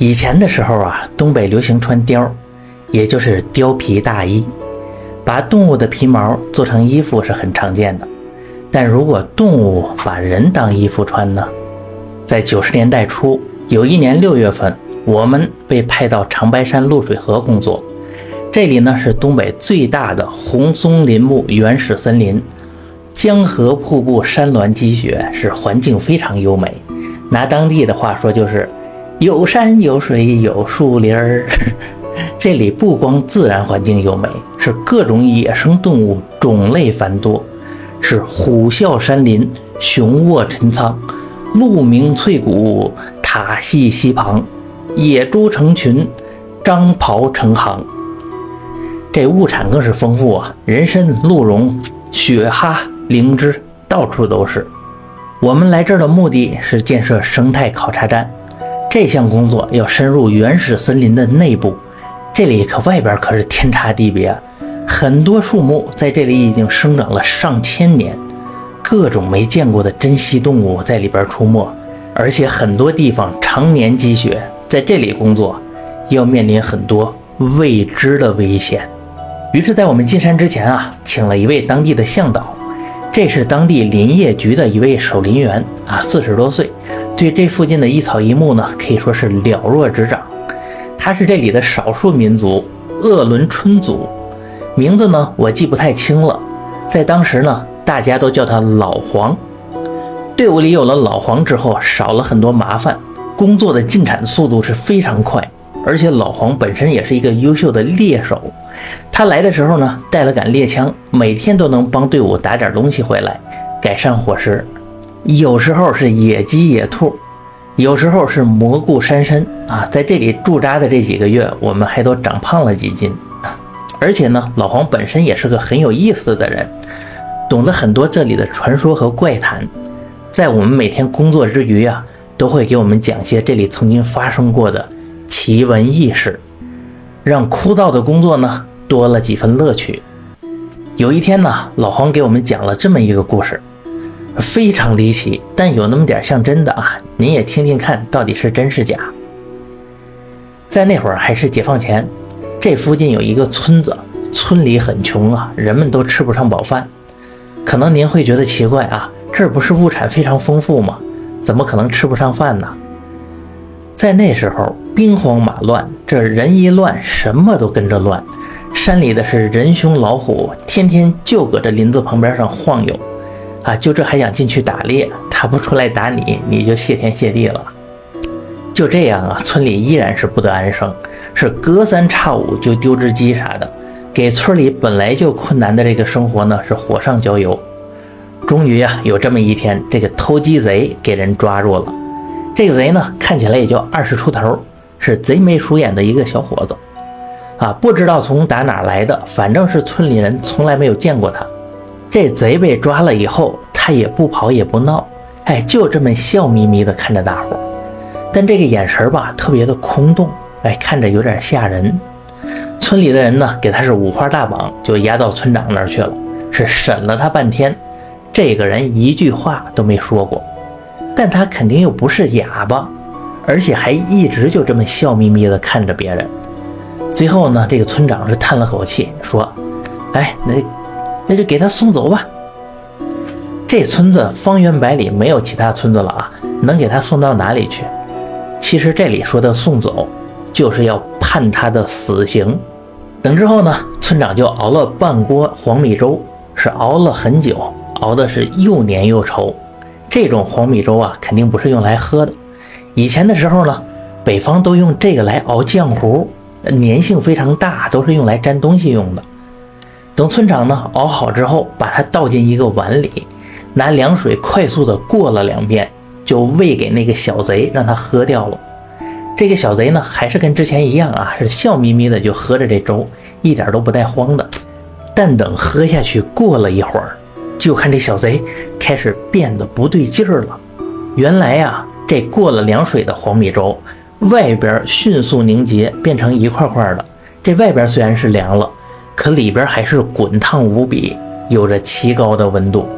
以前的时候啊，东北流行穿貂，也就是貂皮大衣，把动物的皮毛做成衣服是很常见的。但如果动物把人当衣服穿呢？在九十年代初，有一年六月份，我们被派到长白山露水河工作。这里呢是东北最大的红松林木原始森林，江河瀑布、山峦积雪，是环境非常优美。拿当地的话说，就是有山有水有树林儿。这里不光自然环境优美，是各种野生动物种类繁多，是虎啸山林，熊卧陈仓，鹿鸣翠谷，塔戏溪旁，野猪成群，张袍成行。这物产更是丰富啊，人参、鹿茸、雪蛤、灵芝，到处都是。我们来这儿的目的是建设生态考察站，这项工作要深入原始森林的内部。这里可外边可是天差地别，很多树木在这里已经生长了上千年，各种没见过的珍稀动物在里边出没，而且很多地方常年积雪，在这里工作要面临很多未知的危险。于是，在我们进山之前啊，请了一位当地的向导，这是当地林业局的一位守林员啊，四十多岁，对这附近的一草一木呢，可以说是了若指掌。他是这里的少数民族鄂伦春族，名字呢我记不太清了，在当时呢，大家都叫他老黄。队伍里有了老黄之后，少了很多麻烦，工作的进展速度是非常快。而且老黄本身也是一个优秀的猎手，他来的时候呢，带了杆猎枪，每天都能帮队伍打点东西回来，改善伙食。有时候是野鸡、野兔，有时候是蘑菇、山参啊。在这里驻扎的这几个月，我们还都长胖了几斤。而且呢，老黄本身也是个很有意思的人，懂得很多这里的传说和怪谈，在我们每天工作之余啊，都会给我们讲些这里曾经发生过的。奇闻异事，让枯燥的工作呢多了几分乐趣。有一天呢，老黄给我们讲了这么一个故事，非常离奇，但有那么点像真的啊！您也听听看，到底是真是假？在那会儿还是解放前，这附近有一个村子，村里很穷啊，人们都吃不上饱饭。可能您会觉得奇怪啊，这不是物产非常丰富吗？怎么可能吃不上饭呢？在那时候，兵荒马乱，这人一乱，什么都跟着乱。山里的是人凶老虎，天天就搁这林子旁边上晃悠，啊，就这还想进去打猎，他不出来打你，你就谢天谢地了。就这样啊，村里依然是不得安生，是隔三差五就丢只鸡啥的，给村里本来就困难的这个生活呢是火上浇油。终于啊，有这么一天，这个偷鸡贼给人抓住了。这个贼呢，看起来也就二十出头，是贼眉鼠眼的一个小伙子，啊，不知道从打哪来的，反正是村里人从来没有见过他。这贼被抓了以后，他也不跑也不闹，哎，就这么笑眯眯的看着大伙儿，但这个眼神吧，特别的空洞，哎，看着有点吓人。村里的人呢，给他是五花大绑，就押到村长那儿去了，是审了他半天，这个人一句话都没说过。但他肯定又不是哑巴，而且还一直就这么笑眯眯地看着别人。最后呢，这个村长是叹了口气，说：“哎，那那就给他送走吧。这村子方圆百里没有其他村子了啊，能给他送到哪里去？其实这里说的送走，就是要判他的死刑。等之后呢，村长就熬了半锅黄米粥，是熬了很久，熬的是又黏又稠。”这种黄米粥啊，肯定不是用来喝的。以前的时候呢，北方都用这个来熬浆糊，粘性非常大，都是用来粘东西用的。等村长呢熬好之后，把它倒进一个碗里，拿凉水快速的过了两遍，就喂给那个小贼，让他喝掉了。这个小贼呢，还是跟之前一样啊，是笑眯眯的就喝着这粥，一点都不带慌的。但等喝下去过了一会儿。就看这小贼开始变得不对劲儿了。原来呀，这过了凉水的黄米粥，外边迅速凝结，变成一块块的。这外边虽然是凉了，可里边还是滚烫无比，有着奇高的温度。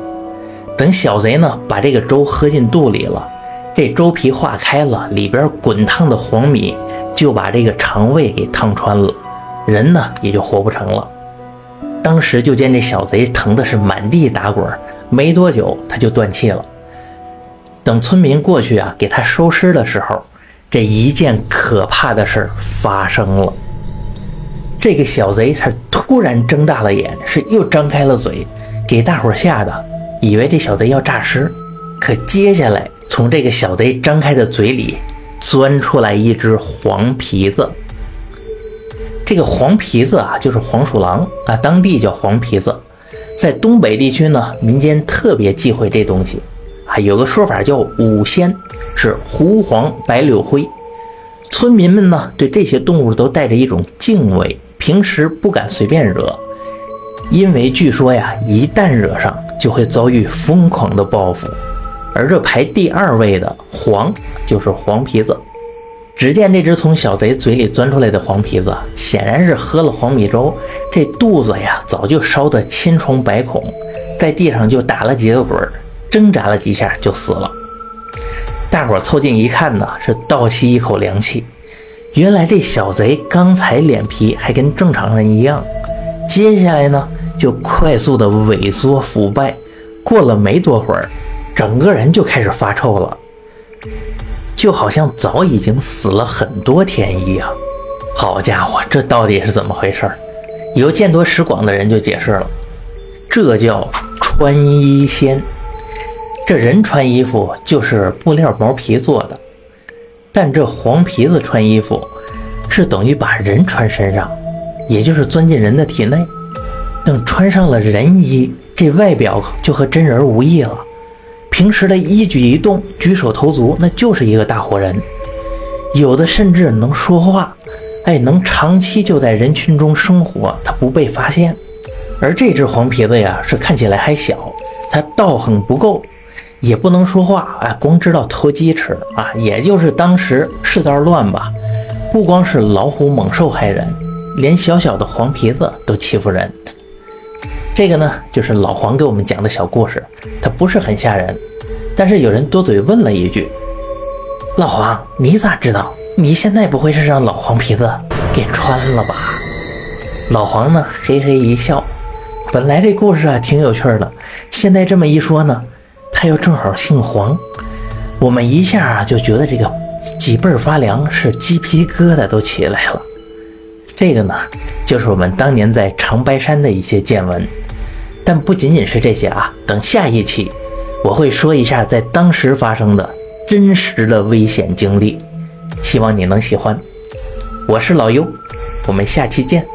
等小贼呢把这个粥喝进肚里了，这粥皮化开了，里边滚烫的黄米就把这个肠胃给烫穿了，人呢也就活不成了。当时就见这小贼疼的是满地打滚，没多久他就断气了。等村民过去啊，给他收尸的时候，这一件可怕的事儿发生了。这个小贼他突然睁大了眼，是又张开了嘴，给大伙吓得以为这小贼要诈尸。可接下来，从这个小贼张开的嘴里钻出来一只黄皮子。这个黄皮子啊，就是黄鼠狼啊，当地叫黄皮子，在东北地区呢，民间特别忌讳这东西啊。有个说法叫五仙，是狐、黄、白、柳、灰。村民们呢，对这些动物都带着一种敬畏，平时不敢随便惹，因为据说呀，一旦惹上，就会遭遇疯狂的报复。而这排第二位的黄就是黄皮子。只见这只从小贼嘴里钻出来的黄皮子，显然是喝了黄米粥，这肚子呀早就烧得千疮百孔，在地上就打了几个滚，挣扎了几下就死了。大伙凑近一看呢，是倒吸一口凉气。原来这小贼刚才脸皮还跟正常人一样，接下来呢就快速的萎缩腐败，过了没多会儿。整个人就开始发臭了，就好像早已经死了很多天一样。好家伙，这到底是怎么回事？有见多识广的人就解释了，这叫穿衣仙。这人穿衣服就是布料毛皮做的，但这黄皮子穿衣服是等于把人穿身上，也就是钻进人的体内。等穿上了人衣，这外表就和真人无异了。平时的一举一动、举手投足，那就是一个大活人。有的甚至能说话，哎，能长期就在人群中生活，他不被发现。而这只黄皮子呀，是看起来还小，他道行不够，也不能说话，哎，光知道偷鸡吃啊。也就是当时世道乱吧，不光是老虎猛兽害人，连小小的黄皮子都欺负人。这个呢，就是老黄给我们讲的小故事，它不是很吓人。但是有人多嘴问了一句：“老黄，你咋知道？你现在不会是让老黄皮子给穿了吧？”老黄呢，嘿嘿一笑。本来这故事啊挺有趣的，现在这么一说呢，他又正好姓黄，我们一下啊就觉得这个脊背发凉，是鸡皮疙瘩都起来了。这个呢，就是我们当年在长白山的一些见闻。但不仅仅是这些啊，等下一期。我会说一下在当时发生的真实的危险经历，希望你能喜欢。我是老优，我们下期见。